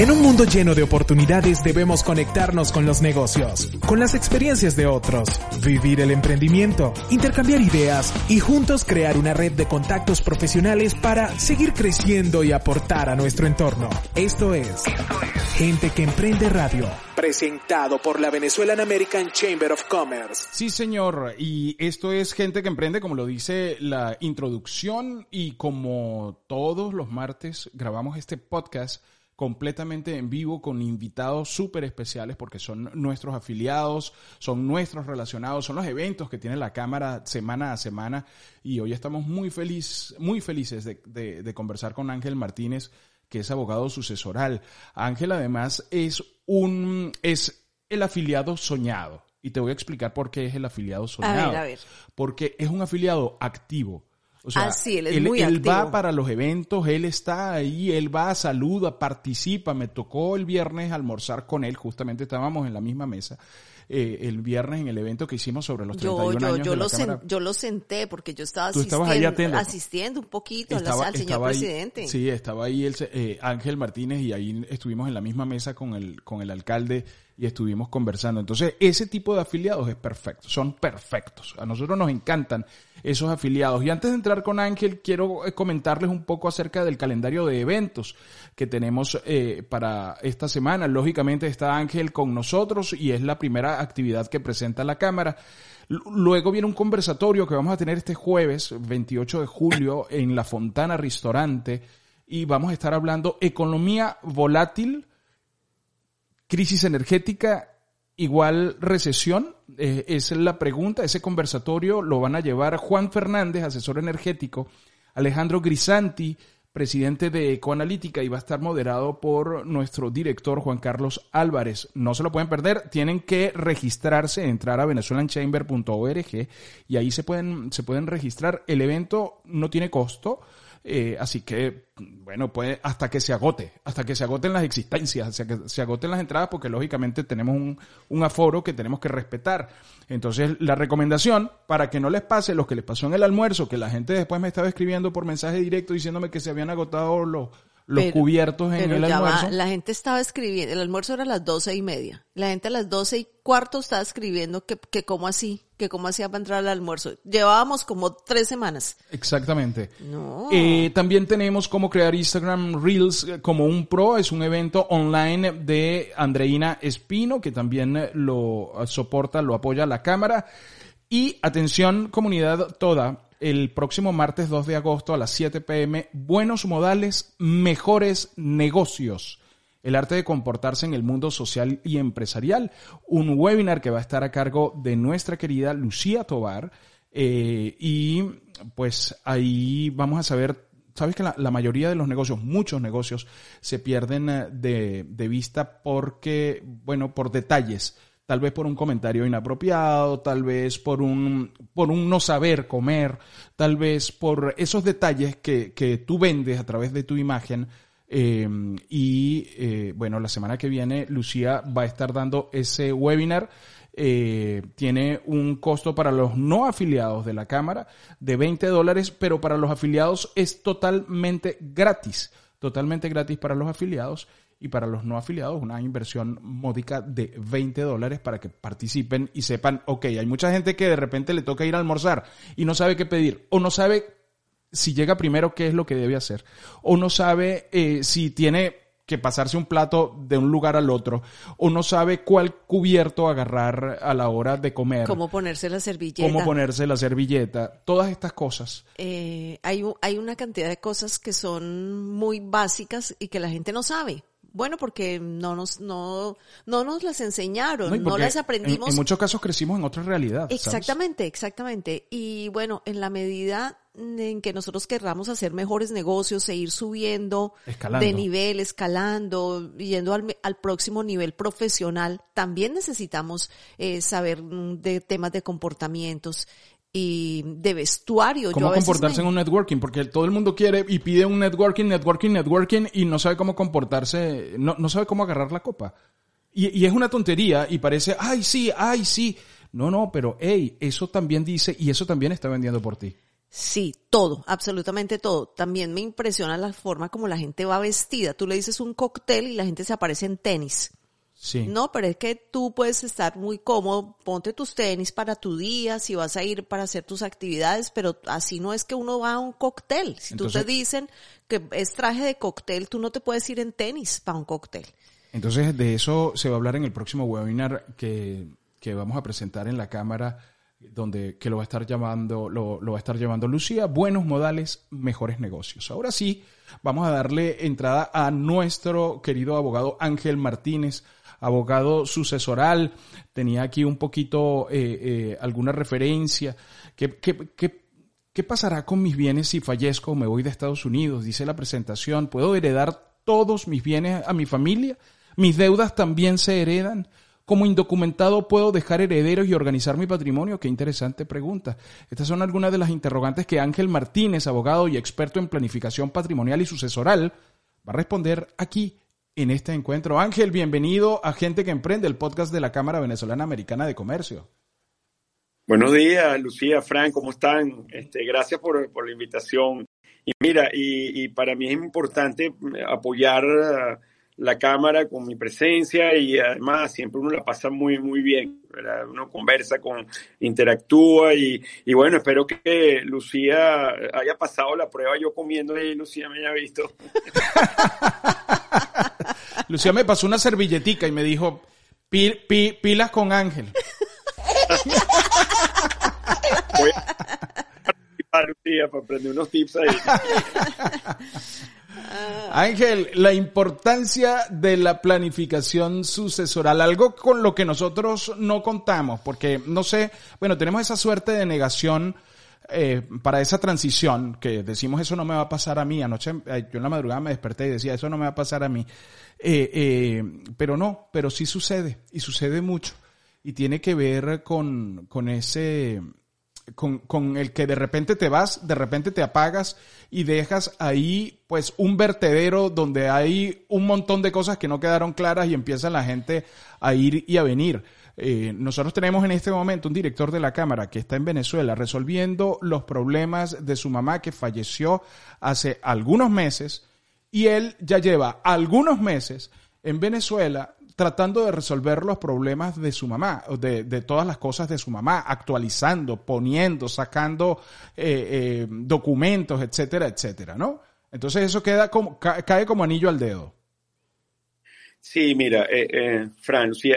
En un mundo lleno de oportunidades debemos conectarnos con los negocios, con las experiencias de otros, vivir el emprendimiento, intercambiar ideas y juntos crear una red de contactos profesionales para seguir creciendo y aportar a nuestro entorno. Esto es Gente que Emprende Radio, presentado por la Venezuelan American Chamber of Commerce. Sí, señor. Y esto es Gente que Emprende, como lo dice la introducción. Y como todos los martes grabamos este podcast completamente en vivo con invitados súper especiales porque son nuestros afiliados, son nuestros relacionados, son los eventos que tiene la Cámara semana a semana y hoy estamos muy feliz, muy felices de, de, de conversar con Ángel Martínez, que es abogado sucesoral. Ángel además es un, es el afiliado soñado. Y te voy a explicar por qué es el afiliado soñado. A ver, a ver. Porque es un afiliado activo. O sea, Ah, sí, él es él, muy él activo. va para los eventos, él está ahí, él va, saluda, participa. Me tocó el viernes almorzar con él, justamente estábamos en la misma mesa. eh, el viernes en el evento que hicimos sobre los 31 Yo, yo, años yo, de la lo sen- Cámara. yo lo senté porque yo estaba asistiendo, un poquito la- Estaba- al señor ahí- presidente. sí, estaba ahí el, eh, Ángel Martínez y ahí estuvimos en la misma mesa con el, con el alcalde y estuvimos conversando. Entonces, ese tipo de afiliados es perfecto, son perfectos. A nosotros nos encantan esos afiliados. Y antes de entrar con Ángel, quiero eh, comentarles un poco acerca del calendario de eventos que tenemos eh, para esta semana. Lógicamente está Ángel con nosotros y es la primera actividad que presenta la Cámara. Luego viene un conversatorio que vamos a tener este jueves, 28 de julio, en La Fontana Restaurante. Y vamos a estar hablando economía volátil, crisis energética, igual recesión. Eh, es la pregunta. Ese conversatorio lo van a llevar Juan Fernández, asesor energético, Alejandro Grisanti, presidente de Ecoanalítica, y va a estar moderado por nuestro director Juan Carlos Álvarez. No se lo pueden perder, tienen que registrarse, entrar a venezuelanchamber.org y ahí se pueden, se pueden registrar. El evento no tiene costo. Eh, así que, bueno, puede hasta que se agote, hasta que se agoten las existencias, hasta que se agoten las entradas, porque lógicamente tenemos un, un aforo que tenemos que respetar. Entonces, la recomendación, para que no les pase lo que les pasó en el almuerzo, que la gente después me estaba escribiendo por mensaje directo diciéndome que se habían agotado los, los Pero- cubiertos en pero el ya va, almuerzo. la gente estaba escribiendo, el almuerzo era a las doce y media. La gente a las doce y cuarto estaba escribiendo que, que cómo así, que cómo hacía para entrar al almuerzo. Llevábamos como tres semanas. Exactamente. No. Eh, también tenemos cómo crear Instagram Reels eh, como un pro. Es un evento online de Andreina Espino, que también eh, lo soporta, lo apoya la cámara. Y atención, comunidad toda, el próximo martes 2 de agosto a las 7 pm, buenos modales, mejores negocios. El arte de comportarse en el mundo social y empresarial. Un webinar que va a estar a cargo de nuestra querida Lucía Tobar. eh, y pues ahí vamos a saber, sabes que la, mayoría de los negocios, muchos negocios, se pierden eh, de vista porque, bueno, por detalles tal vez por un comentario inapropiado, tal vez por un, por un no saber comer, tal vez por esos detalles que, que tú vendes a través de tu imagen. Eh, y eh, bueno, la semana que viene Lucía va a estar dando ese webinar. Eh, tiene un costo para los no afiliados de la Cámara de 20 dólares, pero para los afiliados es totalmente gratis. Totalmente gratis para los afiliados y para los no afiliados una inversión módica de 20 dólares para que participen y sepan, ok, hay mucha gente que de repente le toca ir a almorzar y no sabe qué pedir o no sabe si llega primero qué es lo que debe hacer o no sabe eh, si tiene que pasarse un plato de un lugar al otro o no sabe cuál cubierto agarrar a la hora de comer, Cómo ponerse la servilleta. cómo ponerse la servilleta, todas estas cosas. Eh, hay, hay una cantidad de cosas que son muy básicas y que la gente no sabe. Bueno, porque no nos, no, no nos las enseñaron, ¿no? Las en- aprendimos. En, muchos casos crecimos en otra realidad. ¿sabes? Exactamente, exactamente. Y bueno, en la medida en que nosotros querramos hacer mejores negocios e ir subiendo Escalando. de nivel, escalando, yendo al, al próximo nivel profesional, también necesitamos eh, saber mm, de temas de comportamientos. Y de vestuario. ¿Cómo Yo a veces comportarse me- en un networking? Porque todo el mundo quiere y pide un networking, networking, networking y no sabe cómo comportarse, no, no sabe cómo agarrar la copa. Y, y es una tontería y parece, ay, sí, ay, sí. No, no, pero, hey, eso también dice y eso también está vendiendo por ti. Sí, todo, absolutamente todo. También me impresiona la forma como la gente va vestida. Tú le dices un cóctel y la gente se aparece en tenis. Sí. No, pero es que tú puedes estar muy cómodo, ponte tus tenis para tu día, si vas a ir para hacer tus actividades, pero así no es que uno va a un cóctel. Si tú te dicen que es traje de cóctel, tú no te puedes ir en tenis para un cóctel. Entonces, de eso se va a hablar en el próximo webinar que, que vamos a presentar en la cámara, donde que lo va a estar llamando, lo, lo va a estar llevando Lucía, buenos modales, mejores negocios. Ahora sí, vamos a darle entrada a nuestro querido abogado Ángel Martínez, abogado sucesoral. Tenía aquí un poquito eh, eh, alguna referencia. ¿Qué, qué, qué, qué pasará con mis bienes si fallezco o me voy de Estados Unidos? Dice la presentación. ¿Puedo heredar todos mis bienes a mi familia? ¿Mis deudas también se heredan? ¿Como indocumentado puedo dejar herederos y organizar mi patrimonio? Qué interesante pregunta. Estas son algunas de las interrogantes que Ángel Martínez, abogado y experto en planificación patrimonial y sucesoral, va a responder aquí en este encuentro. Ángel, bienvenido a Gente que Emprende, el podcast de la Cámara Venezolana Americana de Comercio. Buenos días, Lucía, Fran, ¿cómo están? Este, gracias por, por la invitación. Y mira, y, y para mí es importante apoyar uh, la cámara con mi presencia y además siempre uno la pasa muy, muy bien, ¿verdad? Uno conversa, con, interactúa y, y bueno, espero que Lucía haya pasado la prueba yo comiendo y Lucía me haya visto. Lucía me pasó una servilletica y me dijo, "Pi- pi- pilas con Ángel. Voy a Lucía para aprender unos tips ahí. Ángel, la importancia de la planificación sucesoral, algo con lo que nosotros no contamos, porque no sé, bueno, tenemos esa suerte de negación eh, para esa transición, que decimos eso no me va a pasar a mí, anoche yo en la madrugada me desperté y decía eso no me va a pasar a mí, Eh, eh, pero no, pero sí sucede, y sucede mucho, y tiene que ver con, con ese, con, con, el que de repente te vas, de repente te apagas y dejas ahí pues un vertedero donde hay un montón de cosas que no quedaron claras y empieza la gente a ir y a venir. Eh, nosotros tenemos en este momento un director de la Cámara que está en Venezuela resolviendo los problemas de su mamá que falleció hace algunos meses y él ya lleva algunos meses en Venezuela tratando de resolver los problemas de su mamá, de, de todas las cosas de su mamá, actualizando, poniendo, sacando eh, eh, documentos, etcétera, etcétera, ¿no? Entonces eso queda como, ca- cae como anillo al dedo. Sí, mira, eh, eh, Fran, sí,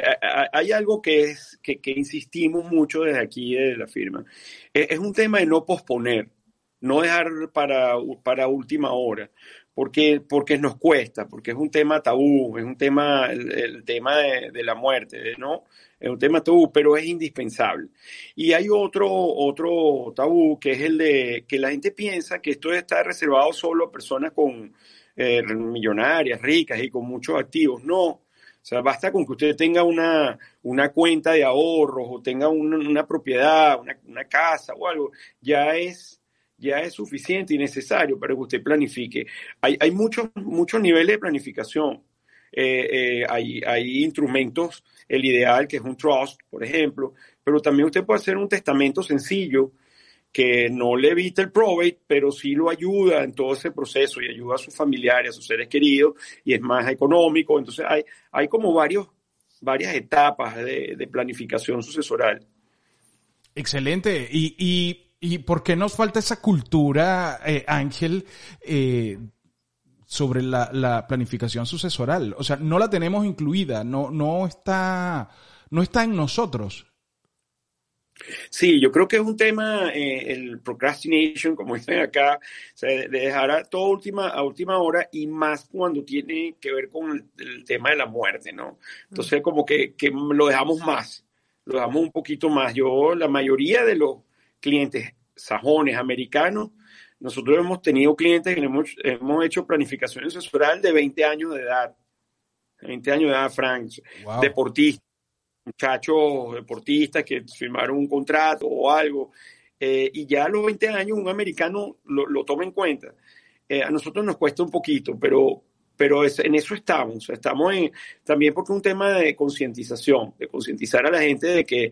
hay algo que es que, insistimos mucho desde aquí de la firma. Eh, es un tema de no posponer, no dejar para, para última hora, porque, porque nos cuesta, porque es un tema tabú, es un tema, el, tema de, de la muerte, ¿no? Es un tema tabú, pero es indispensable. Y hay otro, otro tabú que es el de que la gente piensa que esto está reservado solo a personas con eh, millonarias, ricas y con muchos activos. No, o sea, basta con que usted tenga una, una cuenta de ahorros o tenga una, una propiedad, una, una, casa o algo, ya es, ya es suficiente y necesario para que usted planifique. Hay, hay muchos, muchos niveles de planificación. Eh, eh, hay, hay instrumentos, el ideal que es un trust, por ejemplo, pero también usted puede hacer un testamento sencillo que no le evita el probate, pero sí lo ayuda en todo ese proceso y ayuda a sus familiares, a sus seres queridos, y es más económico. Entonces hay, hay como varios, varias etapas de, de planificación sucesoral. Excelente. Y, y, y ¿por qué nos falta esa cultura, eh, Ángel, eh, sobre la, la, planificación sucesoral? O sea, no la tenemos incluida, no, no está, no está en nosotros. Sí, yo creo que es un tema, eh, el procrastination, como dicen acá, o sea, de dejar a todo última, a última hora y más cuando tiene que ver con el, el tema de la muerte, ¿no? Entonces, como que, que, lo dejamos más, lo dejamos un poquito más. Yo, la mayoría de los clientes sajones, americanos, nosotros hemos tenido clientes que hemos, hemos hecho planificación asesoral de 20 años de edad, 20 años de edad, Frank, wow. deportistas muchachos deportistas que firmaron un contrato o algo. eh, y ya a los 20 años un americano lo, lo toma en cuenta. Eh, a nosotros nos cuesta un poquito, pero, pero es- en eso estamos. Estamos en, también porque es un tema de concientización, de concientizar a la gente de que,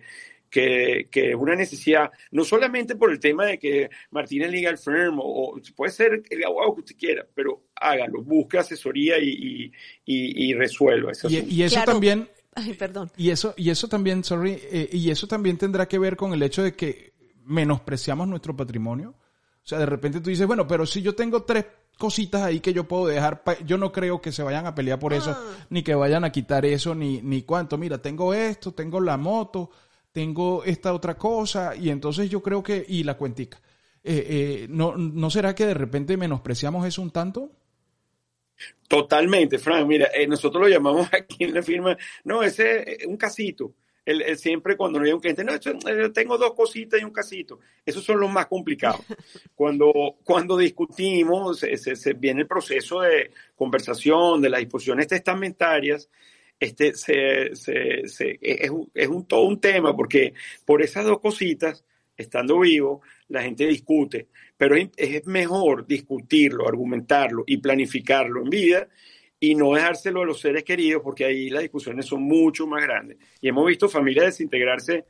que, que es una necesidad, no solamente por el tema de que Martínez Legal Firm o, o puede ser el abogado que usted quiera, pero hágalo, busque asesoría y, y, y- y resuelva ese Y, eso Claro. también, Ay, perdón. y eso, y eso también, sorry, eh, y eso también tendrá que ver con el hecho de que menospreciamos nuestro patrimonio. O sea, de repente tú dices, bueno, pero si yo tengo tres cositas ahí que yo puedo dejar, yo no creo que se vayan a pelear por eso, ni que vayan a quitar eso, ni, ni cuánto. Mira, tengo esto, tengo la moto, tengo esta otra cosa, y entonces yo creo que, y la cuentica. Eh, eh, ¿no, ¿No será que de repente menospreciamos eso un tanto? Totalmente, Frank. Mira, eh, nosotros lo llamamos aquí en la firma, no, ese es un casito. El, el siempre cuando no hay un cliente, no, eso, eh, tengo dos cositas y un casito. Esos son los más complicados. Cuando, cuando discutimos, se, se- se viene el proceso de conversación, de las disposiciones testamentarias, este, se, se- se- es, un, es un- todo un tema, porque por esas dos cositas, estando vivo, la gente discute, pero es, mejor discutirlo, argumentarlo y planificarlo en vida y no dejárselo a los seres queridos, porque ahí las discusiones son mucho más grandes. Y hemos visto familias desintegrarse,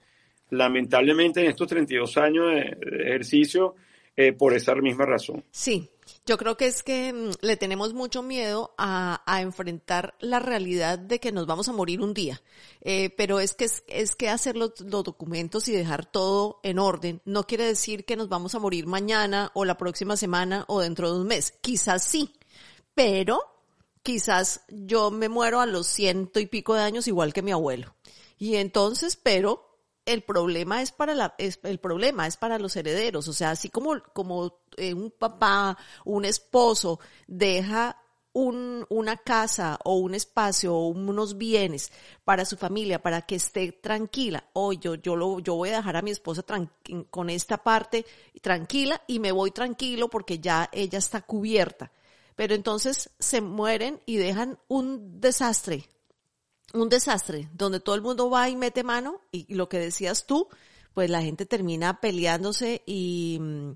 lamentablemente, en estos 32 años de, de ejercicio, eh, por esa misma razón. Sí, yo creo que es que mm, le tenemos mucho miedo a, a enfrentar la realidad de que nos vamos a morir un día. Eh, pero es que es, es que hacer los, los documentos y dejar todo en orden no quiere decir que nos vamos a morir mañana o la próxima semana o dentro de un mes. Quizás sí, pero quizás yo me muero a los ciento y pico de años igual que mi abuelo. Y entonces, pero el problema es para la, es, el problema es para los herederos. O sea, así como, como eh, un papá, un esposo deja un, una casa o un espacio o unos bienes para su familia, para que esté tranquila. O yo, yo, lo, yo voy a dejar a mi esposa con esta parte tranquila y me voy tranquilo porque ya ella está cubierta. Pero entonces se mueren y dejan un desastre, un desastre, donde todo el mundo va y mete mano y lo que decías tú, pues la gente termina peleándose y, mm,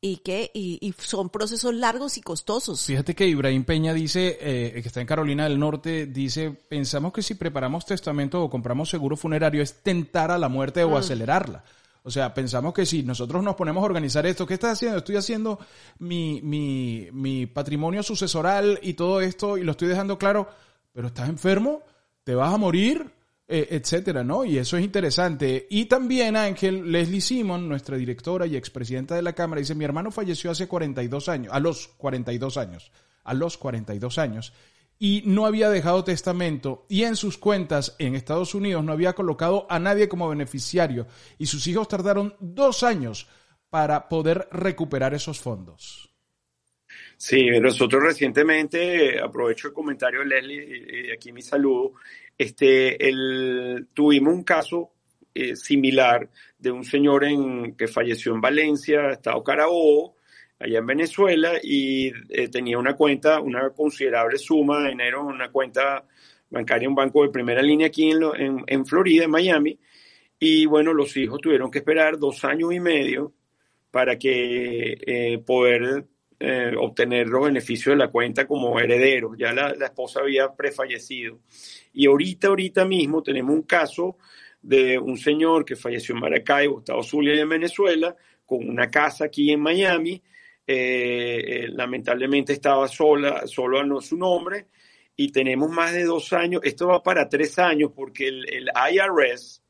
y que y, y son procesos largos y costosos. Fíjate que Ibrahim Peña dice, eh, que está en Carolina del Norte, dice, pensamos que si preparamos testamento o compramos seguro funerario es tentar a la muerte o acelerarla. O sea, pensamos que si nosotros nos ponemos a organizar esto, ¿qué estás haciendo? Estoy haciendo mi, mi, mi patrimonio sucesoral y todo esto y lo estoy dejando claro, pero estás enfermo, te vas a morir, eh, etcétera, ¿no? Y eso es interesante. Y también Ángel Leslie Simon, nuestra directora y expresidenta de la Cámara, dice, mi hermano falleció hace 42 años, a los 42 años, a los 42 años, y no había dejado testamento y en sus cuentas en Estados Unidos no había colocado a nadie como beneficiario y sus hijos tardaron dos años para poder recuperar esos fondos. Sí, nosotros recientemente, aprovecho el comentario de Leslie y, aquí mi saludo, este, tuvimos un caso eh, similar de un señor en, que falleció en Valencia, Estado Carabobo, allá en Venezuela, y eh, tenía una cuenta, una considerable suma de dinero una cuenta bancaria, un banco de primera línea aquí en, lo- en, en Florida, en Miami, y bueno, los hijos tuvieron que esperar dos años y medio para que eh, poder eh, obtener los beneficios de la cuenta como herederos. Ya la, esposa había prefallecido. Y ahorita, ahorita mismo tenemos un caso de un señor que falleció en Maracaibo, Estado Zulia, en Venezuela, con una casa aquí en Miami. Eh, eh, lamentablemente estaba sola, solo a no su nombre. Y tenemos más de dos años, esto va para tres años, porque el, IRS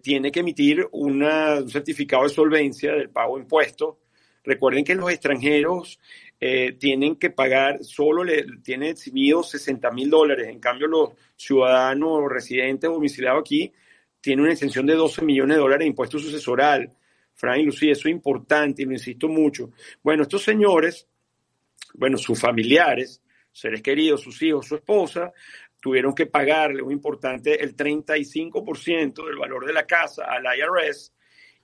tiene que emitir un certificado de solvencia del pago de impuestos. Recuerden que los extranjeros eh, tienen que pagar, solo le tienen eximido 60 mil dólares. En cambio, los ciudadanos residentes domiciliados aquí tienen una exención de 12 millones de dólares de impuesto sucesoral. Frank y Lucía, eso es importante y lo insisto mucho. Bueno, estos señores, bueno, sus familiares, seres queridos, sus hijos, su esposa, tuvieron que pagarle un importante, el 35% del valor de la casa al IRS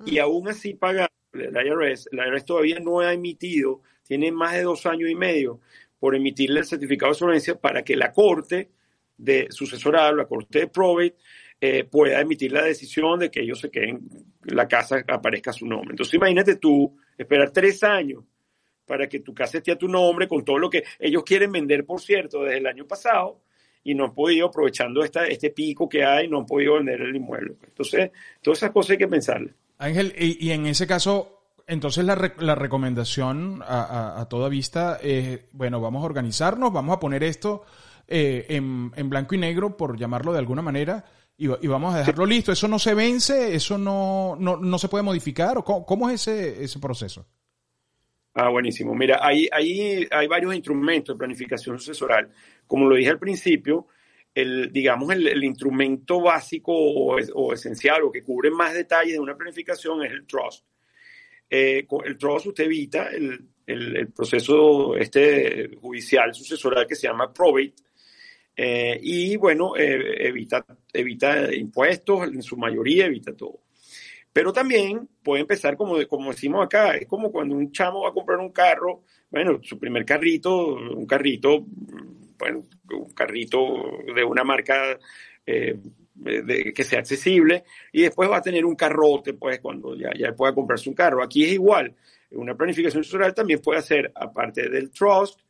y aún así pagar el IRS, IRS todavía no ha emitido, tiene más de dos años y medio por emitirle el certificado de solvencia para que la corte de sucesorado, la corte de probate, eh, pueda emitir la decisión de que ellos se queden, la casa aparezca a su nombre. Entonces imagínate tú esperar tres años para que tu casa esté a tu nombre con todo lo que ellos quieren vender, por cierto, desde el año pasado y no han podido, aprovechando esta, este pico que hay, no han podido vender el inmueble. Entonces, todas esas cosas hay que pensarle. Ángel, y, y en ese caso, entonces la, re- la recomendación a, a- toda vista es, bueno, vamos a organizarnos, vamos a poner esto eh, en, en blanco y negro, por llamarlo de alguna manera, y, y vamos a dejarlo listo. ¿Eso no se vence? ¿Eso no, no, no se puede modificar? ¿O cómo, cómo es ese, ese proceso? Ah, buenísimo. Mira, hay, hay, hay varios instrumentos de planificación sucesoral. Como lo dije al principio, el, digamos, el, instrumento básico o, es- o esencial o que cubre más detalles de una planificación es el trust. Eh, el trust usted evita el, el- proceso este judicial sucesoral que se llama probate eh, y, bueno, eh, evita, evita impuestos en su mayoría, evita todo. Pero también puede empezar como, como decimos acá, es como cuando un chamo va a comprar un carro, bueno, su primer carrito, un carrito, bueno, un carrito de una marca eh, que sea accesible, y después va a tener un carrote, pues, cuando ya, ya pueda comprarse un carro. Aquí es igual, una planificación sucesoral también puede hacer, aparte del trust,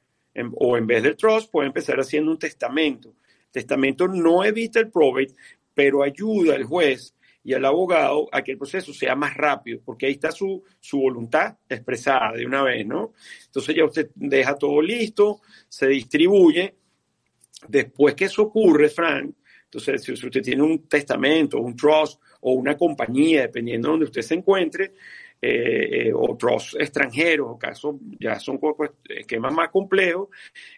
o en vez del trust, puede empezar haciendo un testamento. Testamento no evita el probate, pero ayuda al juez y al abogado a que el proceso sea más rápido, porque ahí está su, su voluntad expresada de una vez, ¿no? Entonces ya usted deja todo listo, se distribuye. Después que eso ocurre, Frank, entonces si usted tiene un testamento, un trust o una compañía, dependiendo de donde usted se encuentre, eh, eh, o trust extranjeros, o casos ya son co- esquemas más complejos,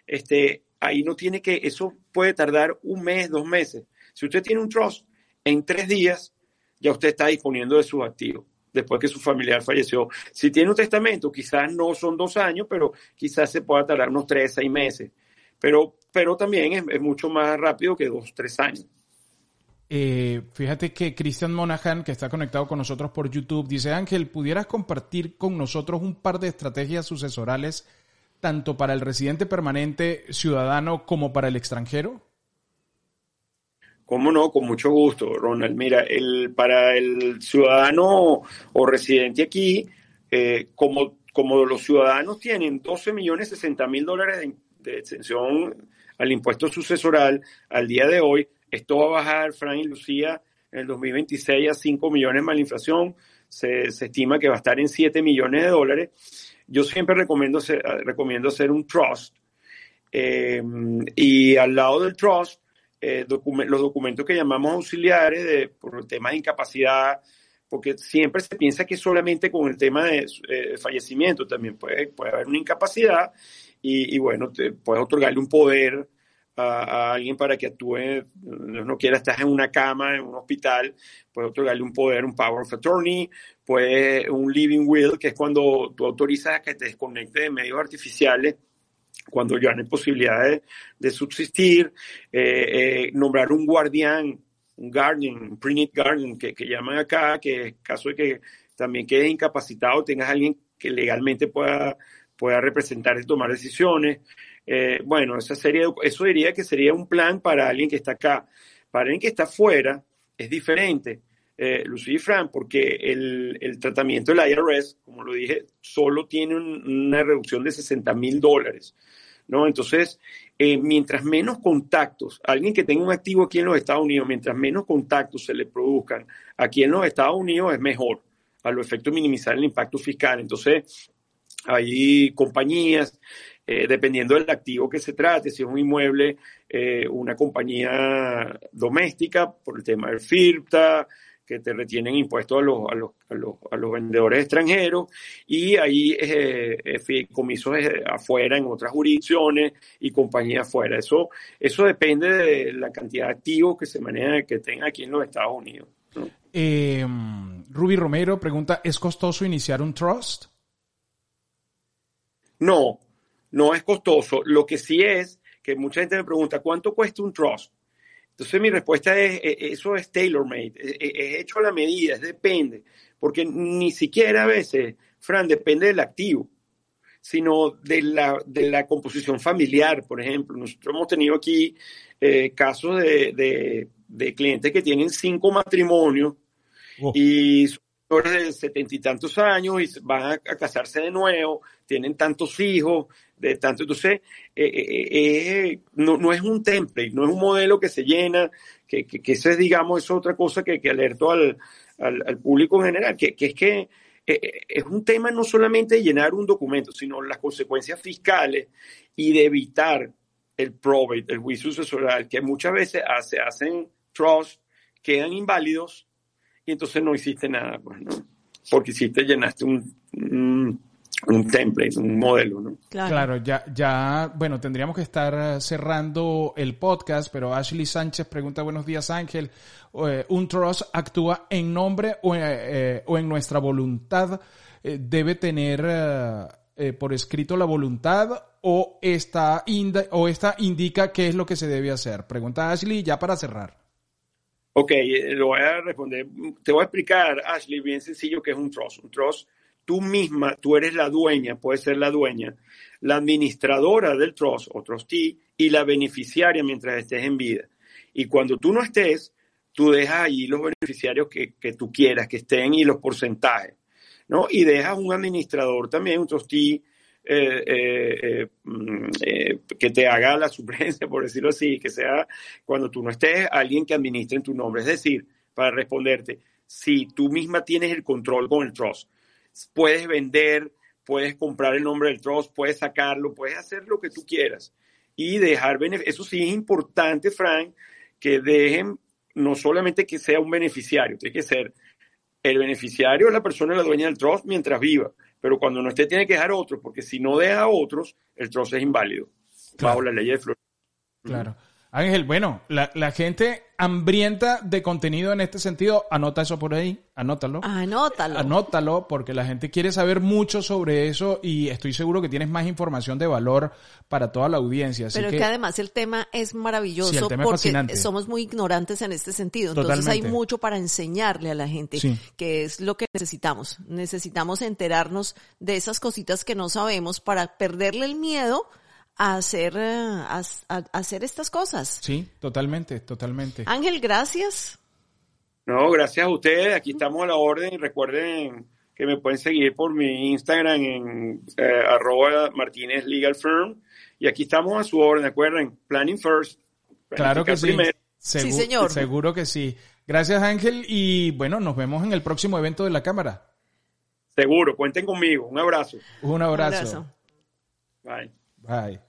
este, ahí no tiene que, eso puede tardar un mes, dos meses. Si usted tiene un trust, en tres días ya usted está disponiendo de sus activos después que su familiar falleció. Si tiene un testamento, quizás no son dos años, pero quizás se pueda tardar unos tres, seis meses. Pero, pero también es, mucho más rápido que dos, tres años. Eh, fíjate que Christian Monahan, que está conectado con nosotros por YouTube, dice, Ángel, ¿pudieras compartir con nosotros un par de estrategias sucesorales tanto para el residente permanente ciudadano como para el extranjero? ¿Cómo no? Con mucho gusto, Ronald. Mira, el, para el ciudadano o residente aquí, eh, como, como los ciudadanos tienen 12 millones 60 mil dólares de, exención al impuesto sucesoral al día de hoy, esto va a bajar, Fran y Lucía, en el 2026 a 5 millones más la inflación. Se, se estima que va a estar en 7 millones de dólares. Yo siempre recomiendo hacer, recomiendo hacer un trust. Eh, y al lado del trust, eh, los documentos que llamamos auxiliares de, por temas de incapacidad, porque siempre se piensa que solamente con el tema de eh, fallecimiento también puede, puede haber una incapacidad y, y bueno, te, puedes otorgarle un poder a, a alguien para que actúe, no quiera, estás en una cama, en un hospital, puedes otorgarle un poder, un power of attorney, puede un living will, que es cuando tú autorizas a que te desconecte de medios artificiales cuando ya no hay posibilidad de, subsistir, eh, eh, nombrar un guardián, un guardian, un preneed guardian, que, que llaman acá, que en caso de que también quedes incapacitado, tengas alguien que legalmente pueda, pueda representar y tomar decisiones. Eh, bueno, esa serie, eso diría que sería un plan para alguien que está acá. Para alguien que está afuera es diferente, eh, Lucía y Fran, porque el, el tratamiento del IRS, como lo dije, solo tiene un- una reducción de 60 mil dólares. ¿no? Entonces, eh, mientras menos contactos, alguien que tenga un activo aquí en los Estados Unidos, mientras menos contactos se le produzcan aquí en los Estados Unidos, es mejor, a los efectos de minimizar el impacto fiscal. Entonces, hay compañías, eh, dependiendo del activo que se trate, si es un inmueble, eh, una compañía doméstica, por el tema del FIRPTA, que te retienen impuestos a los, a los, a los, a los vendedores extranjeros, y hay eh, eh, fideicomisos eh, afuera, en otras jurisdicciones, y compañías afuera. Eso, eso depende de la cantidad de activos que se manejan, que tengan aquí en los Estados Unidos. ¿no? Eh, Ruby Romero pregunta, ¿es costoso iniciar un trust? No, no es costoso. Lo que sí es que mucha gente me pregunta, ¿cuánto cuesta un trust? Entonces mi respuesta es, eh, eso es tailor-made, es, es hecho a la medida, es depende, porque ni siquiera a veces, Fran, depende del activo, sino de la, de la composición familiar, por ejemplo. Nosotros hemos tenido aquí eh, casos de, de, de clientes que tienen cinco matrimonios Oh. y son de setenta y tantos años y van a, casarse de nuevo, tienen tantos hijos, de tanto, entonces, eh, eh, eh, no, no es un template, no es un modelo que se llena, que, que, que eso es, digamos, es otra cosa que, que alerto al, al, público en general, que, que es que es un tema no solamente de llenar un documento, sino las consecuencias fiscales y de evitar el probate, el juicio sucesoral, que muchas veces hace, hacen trust, quedan inválidos y entonces no hiciste nada, pues, ¿no? Porque hiciste, llenaste un, un, un template, un modelo, ¿no? Claro. Claro, ya, ya, bueno, tendríamos que estar cerrando el podcast, pero Ashley Sánchez pregunta, buenos días Ángel, eh, ¿un trust actúa en nombre o, eh, eh, o en nuestra voluntad? Eh, ¿Debe tener eh, eh, por escrito la voluntad o esta, inda- o esta indica qué es lo que se debe hacer? Pregunta Ashley ya para cerrar. Ok, eh, lo voy a responder. Te voy a explicar, Ashley, bien sencillo que es un trust. Un trust, tú misma, tú eres la dueña, puedes ser la dueña, la administradora del trust o trustee y la beneficiaria mientras estés en vida. Y cuando tú no estés, tú dejas allí los beneficiarios que, que tú quieras que estén y los porcentajes, ¿no? Y dejas un administrador también, un trustee, eh, eh, mm, eh, que te haga la suplencia, por decirlo así, que sea cuando tú no estés, alguien que administre en tu nombre. Es decir, para responderte, si tú misma tienes el control con el trust, puedes vender, puedes comprar el nombre del trust, puedes sacarlo, puedes hacer lo que tú quieras y dejar. Eso sí es importante, Frank, que dejen no solamente que sea un beneficiario, tiene que ser el beneficiario es la persona la dueña del trust mientras viva, pero cuando no esté tiene que dejar otros, porque si no deja otros, el trust es inválido, Claro. bajo la ley de Florida. Claro. Ángel, bueno, la, la gente hambrienta de contenido en este sentido, anota eso por ahí, anótalo. Anótalo. Anótalo porque la gente quiere saber mucho sobre eso y estoy seguro que tienes más información de valor para toda la audiencia. Así Pero que, que además el tema es maravilloso Sí, el tema es porque fascinante. somos muy ignorantes en este sentido. Entonces Totalmente. hay mucho para enseñarle a la gente, Sí. que es lo que necesitamos. Necesitamos enterarnos de esas cositas que no sabemos para perderle el miedo a hacer, eh, a, a- a hacer estas cosas. Sí, totalmente, totalmente. Ángel, gracias. No, gracias a ustedes, aquí estamos a la orden recuerden que me pueden seguir por mi Instagram en eh, arroba Martínez Legal Firm y aquí estamos a su orden, recuerden, planning first. Claro que sí. primero. Segu- señor. Seguro que sí. Gracias, Ángel. Y bueno, nos vemos en el próximo evento de la Cámara. Seguro, cuenten conmigo. Un abrazo. Un abrazo. Bye. Bye.